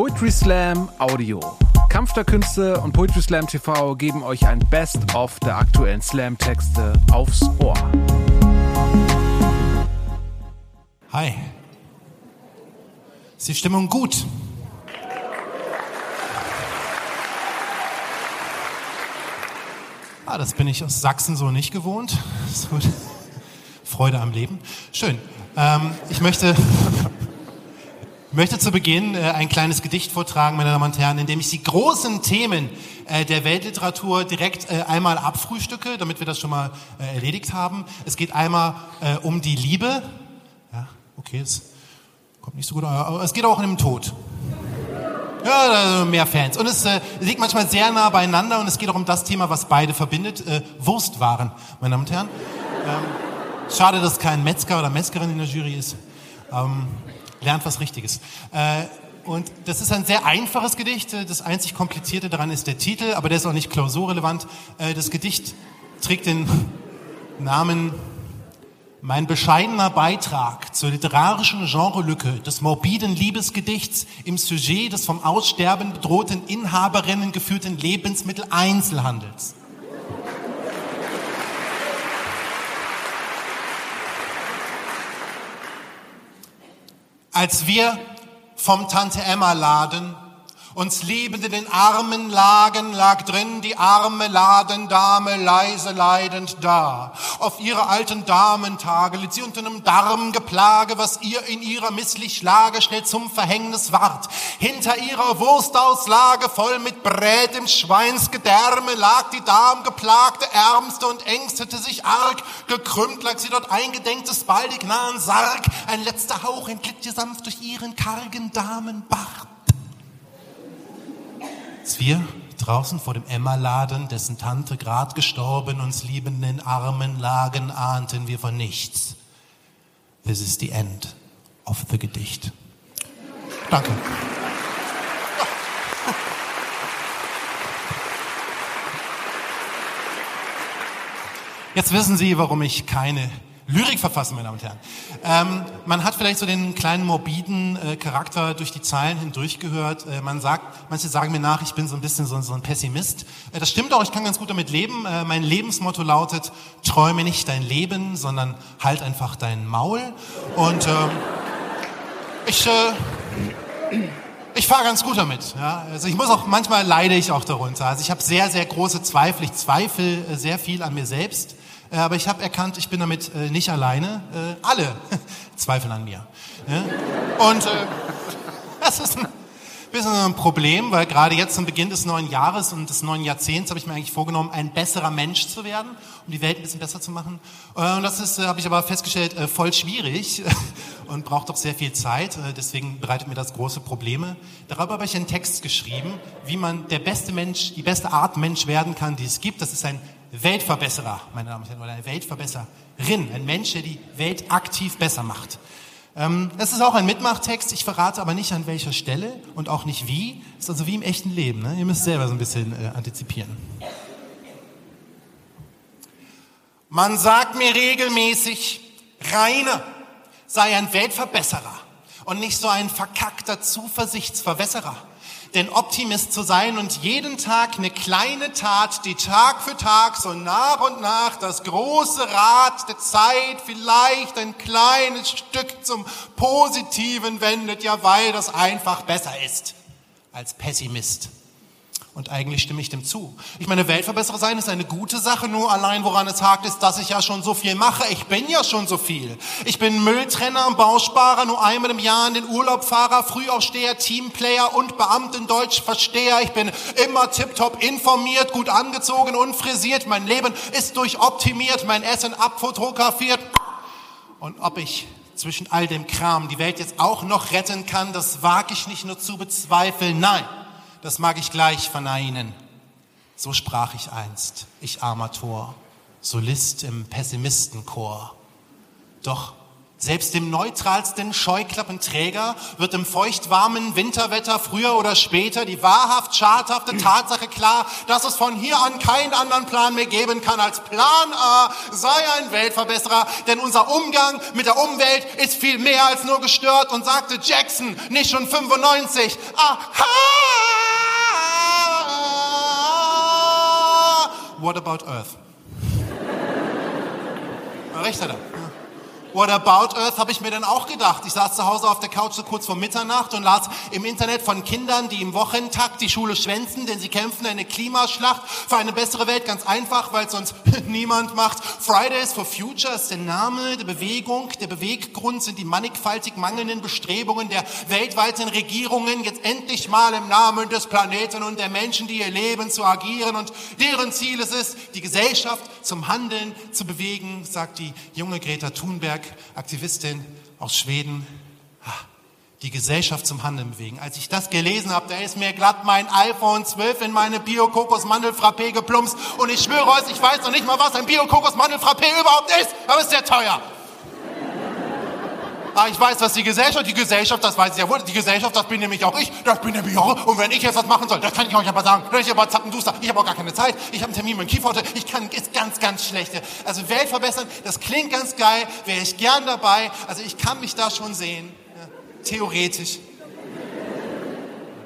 Poetry Slam Audio. Kampf der Künste und Poetry Slam TV geben euch ein Best-of der aktuellen Slam-Texte aufs Ohr. Hi. Ist die Stimmung gut? Ah, das bin ich aus Sachsen so nicht gewohnt. Freude am Leben. Schön. Ähm, ich möchte, möchte zu Beginn äh, ein kleines Gedicht vortragen, meine Damen und Herren, in dem ich die großen Themen äh, der Weltliteratur direkt äh, einmal abfrühstücke, damit wir das schon mal erledigt haben. Es geht einmal um die Liebe. Ja, okay, es kommt nicht so gut, aber es geht auch um den Tod. Ja, mehr Fans. Und es liegt manchmal sehr nah beieinander und es geht auch um das Thema, was beide verbindet. Wurstwaren, meine Damen und Herren. Ähm, schade, dass kein Metzger oder Metzgerin in der Jury ist. Ähm, lernt was Richtiges. Äh, und das ist ein sehr einfaches Gedicht. Das einzig Komplizierte daran ist der Titel, aber der ist auch nicht klausurrelevant. Äh, das Gedicht trägt den Namen mein bescheidener Beitrag zur literarischen Genrelücke des morbiden Liebesgedichts im Sujet des vom Aussterben bedrohten Inhaberinnen geführten Lebensmitteleinzelhandels. Als wir vom Tante Emma Laden uns liebend in den Armen lagen, lag drin die arme Ladendame leise leidend da. Auf ihre alten Damentage litt sie unter einem Darmgeplage, was ihr in ihrer misslich Lage schnell zum Verhängnis ward. Hinter ihrer Wurstauslage voll mit Brät im Schweinsgedärme lag die Darmgeplagte Ärmste und ängstete sich arg. Gekrümmt lag sie dort eingedenktes baldig nahen Sarg. Ein letzter Hauch entglitt ihr sanft durch ihren kargen Damenbart. Als wir draußen vor dem Emma-Laden, dessen Tante grad gestorben, uns liebenden Armen lagen, ahnten wir von nichts. This is the end of the Gedicht. Danke. Jetzt wissen Sie, warum ich keine Lyrik verfassen, meine Damen und Herren. Ähm, man hat vielleicht so den kleinen morbiden äh, Charakter durch die Zeilen hindurch gehört. Äh, man sagt, manche sagen mir nach, ich bin so ein bisschen so, so ein Pessimist. Äh, das stimmt auch, ich kann ganz gut damit leben. Äh, mein Lebensmotto lautet, träume nicht dein Leben, sondern halt einfach dein Maul. Und ähm, ich... Äh, ich fahre ganz gut damit. Ja. Also ich muss auch manchmal leide ich auch darunter. Also ich habe sehr sehr große Zweifel. Ich zweifle äh, sehr viel an mir selbst. Äh, aber ich habe erkannt, ich bin damit äh, nicht alleine. Äh, alle zweifeln an mir. Ja? Und äh, das ist ein bisschen ein Problem, weil gerade jetzt zum Beginn des neuen Jahres und des neuen Jahrzehnts habe ich mir eigentlich vorgenommen, ein besserer Mensch zu werden, um die Welt ein bisschen besser zu machen. Äh, und das ist, äh, habe ich aber festgestellt, voll schwierig und braucht doch sehr viel Zeit. Deswegen bereitet mir das große Probleme. Darüber habe ich einen Text geschrieben, wie man der beste Mensch, die beste Art Mensch werden kann, die es gibt. Das ist ein Weltverbesserer, meine Damen und Herren, oder eine Weltverbesserin, ein Mensch, der die Welt aktiv besser macht. Ähm, es ist auch ein Mitmachtext, ich verrate aber nicht an welcher Stelle und auch nicht wie. Es ist also wie im echten Leben. Ne? Ihr müsst selber so ein bisschen äh, antizipieren. Man sagt mir regelmäßig, Rainer sei ein Weltverbesserer und nicht so ein verkackter Zuversichtsverwässerer. Denn Optimist zu sein und jeden Tag eine kleine Tat, die Tag für Tag so nach und nach das große Rad der Zeit vielleicht ein kleines Stück zum Positiven wendet, ja weil das einfach besser ist als Pessimist. Und eigentlich stimme ich dem zu. Ich meine, Weltverbesserer sein ist eine gute Sache, nur allein woran es hakt, ist, dass ich ja schon so viel mache. Ich bin ja schon so viel. Ich bin Mülltrenner, Bausparer, nur einmal im Jahr in den Urlaubfahrer, Frühaufsteher, Teamplayer und Beamtendeutschversteher. Ich bin immer tiptop informiert, gut angezogen und frisiert. Mein Leben ist durchoptimiert, mein Essen abfotografiert. Und ob ich zwischen all dem Kram die Welt jetzt auch noch retten kann, das wage ich nicht nur zu bezweifeln. Nein das mag ich gleich verneinen. So sprach ich einst, ich armer Tor, Solist im Pessimistenchor. Doch Selbst dem neutralsten Scheuklappenträger wird im feuchtwarmen Winterwetter früher oder später die wahrhaft schadhafte Tatsache klar, dass es von hier an keinen anderen Plan mehr geben kann als Plan A sei ein Weltverbesserer, denn unser Umgang mit der Umwelt ist viel mehr als nur gestört und sagte Jackson nicht schon 95. Aha! What about Earth? Recht hat er. What about Earth habe ich mir dann auch gedacht. Ich saß zu Hause auf der Couch so kurz vor Mitternacht und las im Internet von Kindern, die im Wochentakt die Schule schwänzen, denn sie kämpfen eine Klimaschlacht für eine bessere Welt. Ganz einfach, weil es sonst niemand macht. Fridays for Future ist der Name der Bewegung. Der Beweggrund sind die mannigfaltig mangelnden Bestrebungen der weltweiten Regierungen, jetzt endlich mal im Namen des Planeten und der Menschen, die ihr leben, zu agieren. Und deren Ziel es ist, die Gesellschaft zum Handeln zu bewegen, sagt die junge Greta Thunberg. Aktivistin aus Schweden, die Gesellschaft zum Handeln bewegen. Als ich das gelesen habe, da ist mir glatt mein iPhone 12 in meine Bio-Kokos-Mandel-Frappé geplumpst und ich schwöre euch, ich weiß noch nicht mal, was ein Bio-Kokos-Mandel-Frappé überhaupt ist, aber es ist sehr teuer. Ah, ich weiß, was die Gesellschaft, die Gesellschaft, das weiß ich ja wohl, die Gesellschaft, das bin nämlich auch ich, das bin nämlich auch, und wenn ich jetzt was machen soll, das kann ich euch aber sagen, dann ist aber zappenduster, ich habe auch gar keine Zeit, ich habe einen Termin mit dem Kiefer ich kann, ist ganz, ganz schlecht. Also Welt verbessern, das klingt ganz geil, wäre ich gern dabei, also ich kann mich da schon sehen, ja, theoretisch.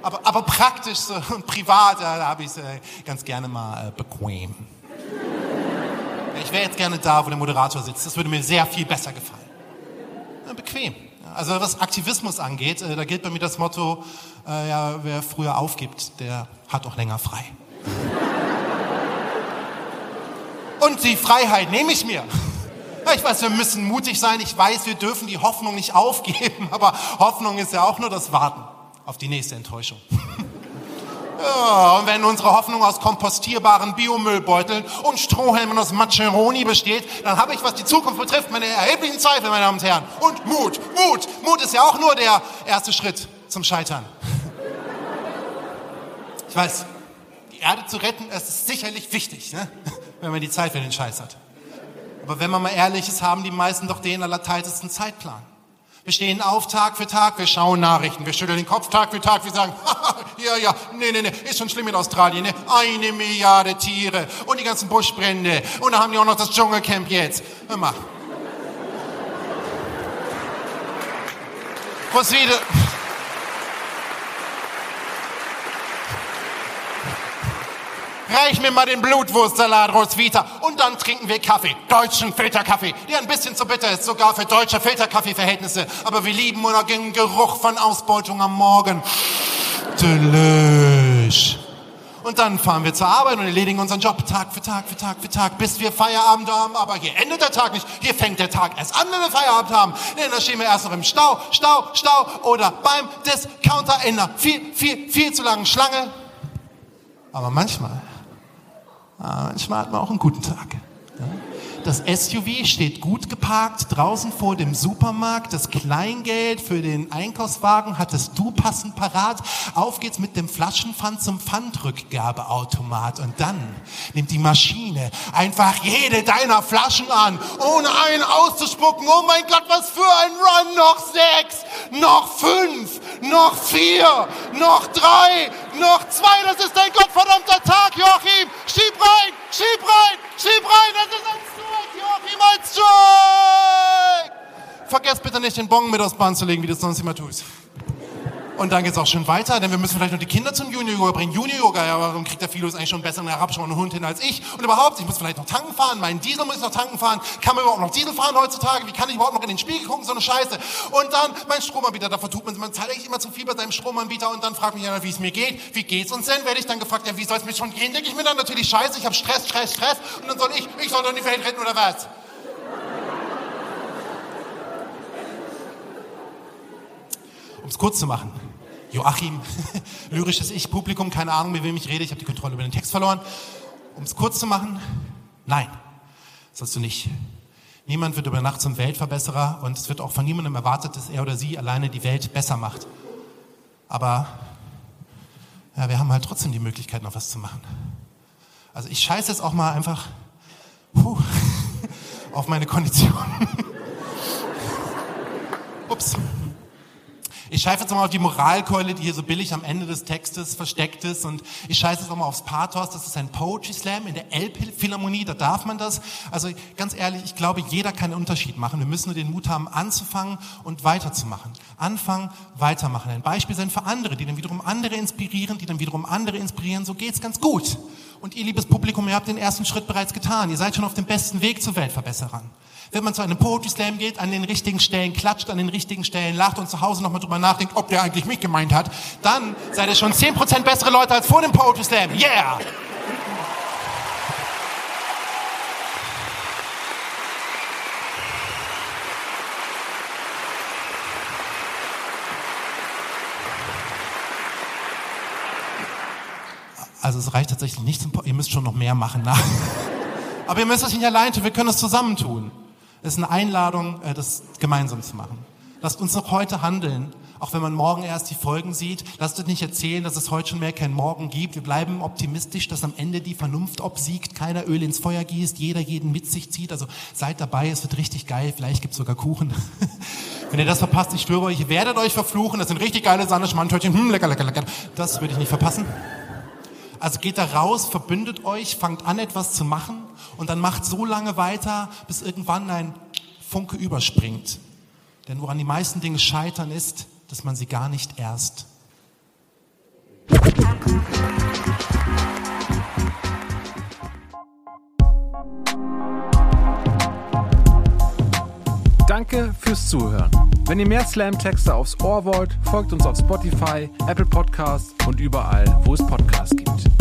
Aber, aber praktisch so, und privat, da, da habe ich es äh, ganz gerne mal äh, bequem. Ich wäre jetzt gerne da, wo der Moderator sitzt. Das würde mir sehr viel besser gefallen bequem. Also was Aktivismus angeht, äh, da gilt bei mir das Motto, äh, ja, wer früher aufgibt, der hat auch länger frei. Und die Freiheit nehme ich mir. Ich weiß, wir müssen mutig sein. Ich weiß, wir dürfen die Hoffnung nicht aufgeben. Aber Hoffnung ist ja auch nur das Warten auf die nächste Enttäuschung. Ja, und wenn unsere Hoffnung aus kompostierbaren Biomüllbeuteln und Strohhelmen aus Maceroni besteht, dann habe ich, was die Zukunft betrifft, meine erheblichen Zweifel, meine Damen und Herren. Und Mut, Mut, Mut ist ja auch nur der erste Schritt zum Scheitern. Ich weiß, die Erde zu retten, das ist sicherlich wichtig, ne? wenn man die Zeit für den Scheiß hat. Aber wenn man mal ehrlich ist, haben die meisten doch den allerteiltesten Zeitplan. Wir stehen auf Tag für Tag, wir schauen Nachrichten, wir schütteln den Kopf Tag für Tag, wir sagen, ja, ja, nee, nee, nee, ist schon schlimm in Australien, ne? eine Milliarde Tiere und die ganzen Buschbrände und dann haben die auch noch das Dschungelcamp jetzt. Hör mal. Was wieder... Reich mir mal den Blutwurstsalat Roswitha und dann trinken wir Kaffee. Deutschen Filterkaffee, der ein bisschen zu bitter ist, sogar für deutsche Filterkaffeeverhältnisse. Aber wir lieben unseren Geruch von Ausbeutung am Morgen. Delish. Und dann fahren wir zur Arbeit und erledigen unseren Job Tag für Tag für Tag für Tag, bis wir Feierabend haben. Aber hier endet der Tag nicht. Hier fängt der Tag erst an, wenn wir Feierabend haben. Denn da stehen wir erst noch im Stau, Stau, Stau oder beim Discounter in einer viel, viel, viel zu langen Schlange. Aber manchmal manchmal hat man auch einen guten Tag. Das SUV steht gut geparkt draußen vor dem Supermarkt. Das Kleingeld für den Einkaufswagen hattest du passend parat. Auf geht's mit dem Flaschenpfand zum Pfandrückgabeautomat. Und dann nimmt die Maschine einfach jede deiner Flaschen an, ohne einen auszuspucken. Oh mein Gott, was für ein Run! Noch sechs, noch fünf, noch vier, noch drei, noch zwei. Das ist ein gottverdammter Tag, Joachim. Schieb rein, schieb rein, schieb rein. Das ist ein Strike, Joachim, ein Strike. Vergesst bitte nicht, den Bon mit aufs Band zu legen, wie du es sonst immer tust. Und dann geht's auch schon weiter, denn wir müssen vielleicht noch die Kinder zum Junior-Yoga bringen. Junior-Yoga, ja, warum kriegt der Philus eigentlich schon besser einen herabschauenden Hund hin als ich? Und überhaupt, ich muss vielleicht noch tanken fahren, meinen Diesel muss ich noch tanken fahren. Kann man überhaupt noch Diesel fahren heutzutage? Wie kann ich überhaupt noch in den Spiegel gucken? So eine Scheiße. Und dann mein Stromanbieter, da vertut man, man zahlt eigentlich immer zu viel bei seinem Stromanbieter und dann fragt mich einer, wie es mir geht. Wie geht's uns denn? Werde ich dann gefragt, ja, wie soll es mir schon gehen? Denke ich mir dann natürlich scheiße, ich habe Stress, Stress, Stress. Und dann soll ich, ich soll doch die Welt retten oder was? Um es kurz zu machen. Joachim, lyrisches Ich, Publikum, keine Ahnung, mit wem ich rede, ich habe die Kontrolle über den Text verloren. Um es kurz zu machen, nein, sollst du nicht. Niemand wird über Nacht zum Weltverbesserer und es wird auch von niemandem erwartet, dass er oder sie alleine die Welt besser macht. Aber ja, wir haben halt trotzdem die Möglichkeit, noch was zu machen. Also ich scheiße jetzt auch mal einfach puh, auf meine Kondition. Ups. Ich scheiße jetzt mal auf die Moralkeule, die hier so billig am Ende des Textes versteckt ist. Und ich scheiße jetzt auch mal aufs Pathos. Das ist ein Poetry Slam in der Elbphilharmonie. Da darf man das. Also ganz ehrlich, ich glaube, jeder kann einen Unterschied machen. Wir müssen nur den Mut haben, anzufangen und weiterzumachen. Anfangen, weitermachen. Ein Beispiel sein für andere, die dann wiederum andere inspirieren, die dann wiederum andere inspirieren. So geht's ganz gut. Und ihr liebes Publikum, ihr habt den ersten Schritt bereits getan. Ihr seid schon auf dem besten Weg zu Weltverbesserern wenn man zu einem Poetry Slam geht, an den richtigen Stellen klatscht, an den richtigen Stellen lacht und zu Hause nochmal drüber nachdenkt, ob der eigentlich mich gemeint hat, dann seid ihr schon 10% bessere Leute als vor dem Poetry Slam. Yeah! Also es reicht tatsächlich nicht zum po Ihr müsst schon noch mehr machen. Nach. Aber ihr müsst das nicht allein tun, wir können es zusammen tun. Es ist eine Einladung, äh, das gemeinsam zu machen. Lasst uns noch heute handeln, auch wenn man morgen erst die Folgen sieht. Lasst uns nicht erzählen, dass es heute schon mehr kein Morgen gibt. Wir bleiben optimistisch, dass am Ende die Vernunft obsiegt, keiner Öl ins Feuer gießt, jeder jeden mit sich zieht. Also seid dabei, es wird richtig geil. Vielleicht gibt's sogar Kuchen. wenn ihr das verpasst, ich schwöre euch, ihr werdet euch verfluchen. Das sind richtig geile Sahne-Schmandtörtchen. Hm, lecker, lecker, lecker. Das würde ich nicht verpassen. Also geht da raus, verbündet euch, fangt an, etwas zu machen und dann macht so lange weiter, bis irgendwann ein Funke überspringt. Denn woran die meisten Dinge scheitern, ist, dass man sie gar nicht erst. Danke fürs Zuhören. Wenn ihr mehr Slam-Texte aufs Ohr wollt, folgt uns auf Spotify, Apple Podcasts und überall, wo es Podcasts gibt.